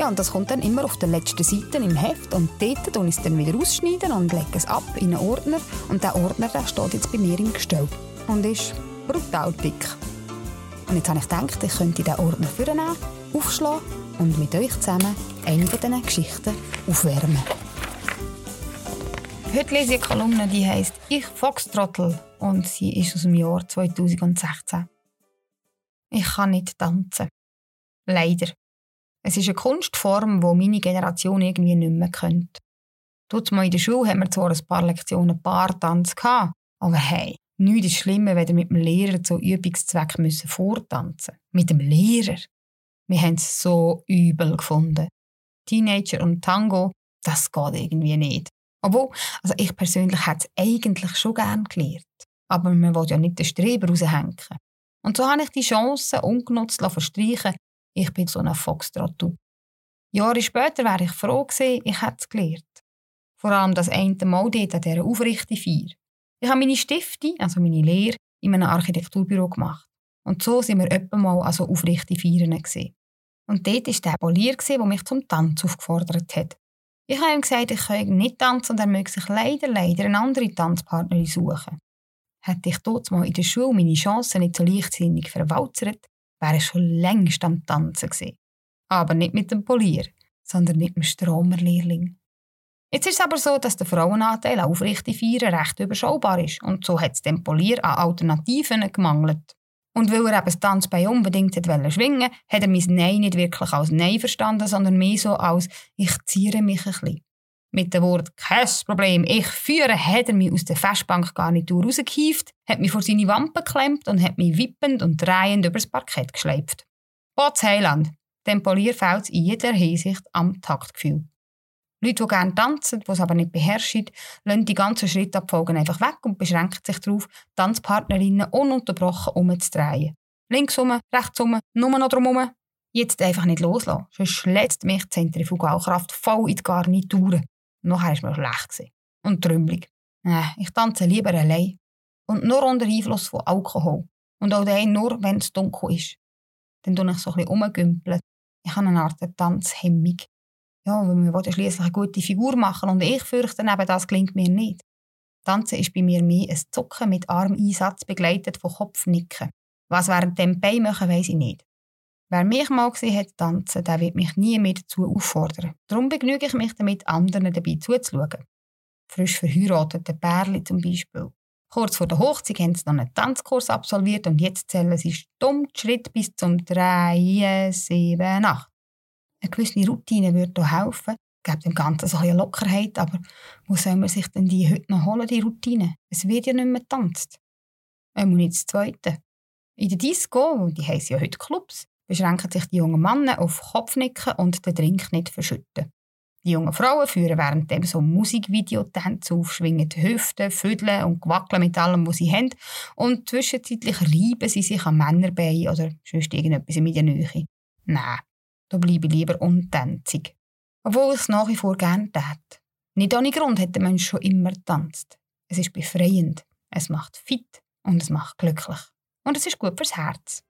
Ja, und das kommt dann immer auf der letzten Seite im Heft und dort und ich es dann wieder ausschneiden und lege es ab in einen Ordner und der Ordner der steht jetzt bei mir im Gestell und ist brutal dick. Und jetzt habe ich gedacht, ich könnte diesen Ordner vornehmen, aufschlagen und mit euch zusammen eine von diesen Geschichten aufwärmen. Heute lese ich eine Kolumne, die heisst «Ich Foxtrottel» und sie ist aus dem Jahr 2016. Ich kann nicht tanzen. Leider. Es ist eine Kunstform, die meine Generation irgendwie nicht mehr kennt. Dort mal in der Schule haben wir zwar ein paar Lektionen Paartanz aber hey, nichts ist schlimmer, wenn wir mit dem Lehrer zu Übungszweck müssen Mit dem Lehrer. Wir haben es so übel gefunden. Teenager und Tango, das geht irgendwie nicht. Obwohl, also ich persönlich hätte es eigentlich schon gern gelernt. Aber man will ja nicht den Streber raushängen. Und so habe ich die Chance ungenutzt verstreichen ich bin so ein Foxtrot. Jahre später wäre ich froh gewesen, ich hätte es gelernt. Vor allem das eine Mal dort an dieser aufrichten Feier. Ich habe meine Stifte, also meine Lehre, in einem Architekturbüro gemacht. Und so sind wir etwa mal an so aufrichte Feiern gesehen. Und dort war der Polier, der mich zum Tanz aufgefordert hat. Ich habe ihm gesagt, ich könne nicht tanzen und er möge sich leider, leider eine andere Tanzpartnerin suchen. Hätte ich dort mal in der Schule meine Chancen nicht so leichtsinnig verwalzert, wäre schon längst am Tanzen gewesen. Aber nicht mit dem Polier, sondern mit dem Stromerlehrling. Jetzt ist es aber so, dass der Frauenanteil auf aufrichte Feiern recht überschaubar ist und so hat es dem Polier an Alternativen gemangelt. Und weil er eben das Tanzbein unbedingt wollte schwingen, hat er mein Nein nicht wirklich als Nein verstanden, sondern mehr so als «Ich ziere mich ein bisschen». Mit dem Wort «Kein Problem, ich führe» hat er mich aus der Festbank gar nicht rausgehieft, hat mich vor seine Wampe geklemmt und hat mich wippend und drehend übers Parkett geschleift. Potz Heiland, dem Polier fehlt in jeder Hinsicht am Taktgefühl. Leute, die gerne tanzen, die es aber nicht beherrschen, lassen die ganzen Schrittabfolgen einfach weg und beschränken sich darauf, Tanzpartnerinnen ununterbrochen umzudrehen. Linksum, rechtsum, nur noch drumherum. Jetzt einfach nicht loslassen, sonst schlägt mich die Zentrifugalkraft voll in die Garnitur. Nachher war mir schlecht. Und trümmelig. Äh, ich tanze lieber allein. Und nur unter Einfluss von Alkohol. Und auch dann nur, wenn es dunkel ist. Dann tue ich so ein bisschen rumgümpeln. Ich habe eine Art Tanzhemmung. Ja, weil wir wollen schließlich eine gute Figur machen und ich fürchte eben, das klingt mir nicht. Tanzen ist bei mir mehr ein Zucken mit Armeinsatz begleitet von Kopfnicken. Was während dem Bein machen, weiss ich nicht. Wer mich mal gesehen hat tanzen, der wird mich nie mehr dazu auffordern. Darum begnüge ich mich damit, anderen dabei zuzuschauen. Frisch verheiratete Pärchen zum Beispiel. Kurz vor der Hochzeit haben sie noch einen Tanzkurs absolviert und jetzt zählen sie stumm die Schritt bis zum 3, 7, 8. Eine gewisse Routine würde hier helfen, gibt dem Ganzen so eine Lockerheit, aber wo soll man sich denn die heute noch holen, die Routine? Es wird ja nicht mehr getanzt. Einmal nicht das Zweite. In der Disco, die heissen ja heute Clubs, beschränken sich die jungen Männer auf Kopfnicken und den Drink nicht verschütten. Die jungen Frauen führen währenddem so Musikvideotänze auf, schwingen die Hüften, füdeln und wackeln mit allem, was sie haben. Und zwischenzeitlich reiben sie sich an Männerbeinen oder sonst irgendetwas in der Nähe. Nein, da bleibe ich lieber untänzig. Obwohl ich es nach wie vor gerne tät. Nicht ohne Grund hat der Mensch schon immer getanzt. Es ist befreiend, es macht fit und es macht glücklich. Und es ist gut fürs Herz.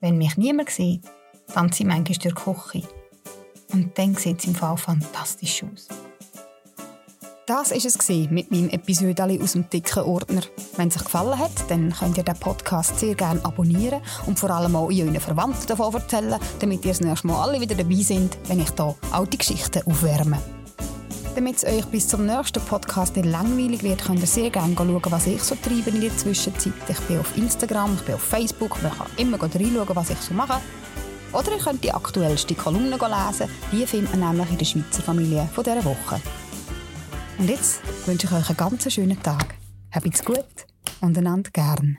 Wenn mich niemand sieht, tanze ich manchmal durch die Küche. Und dann sieht es im Fall fantastisch aus. Das war es mit meinem Episode aus dem dicken Ordner. Wenn es euch gefallen hat, dann könnt ihr den Podcast sehr gerne abonnieren und vor allem auch euren Verwandten davon erzählen, damit ihr das nächste Mal alle wieder dabei sind, wenn ich hier alte Geschichten aufwärme. Damit es euch bis zum nächsten Podcast nicht langweilig wird, könnt ihr sehr gerne schauen, was ich so treibe in der Zwischenzeit. Ich bin auf Instagram, ich bin auf Facebook, man kann immer reinschauen, was ich so mache. Oder ihr könnt die aktuellste Kolumne lesen, die findet man nämlich in der Schweizer Familie von dieser Woche. Und jetzt wünsche ich euch einen ganz schönen Tag. Habt's gut und einander gern.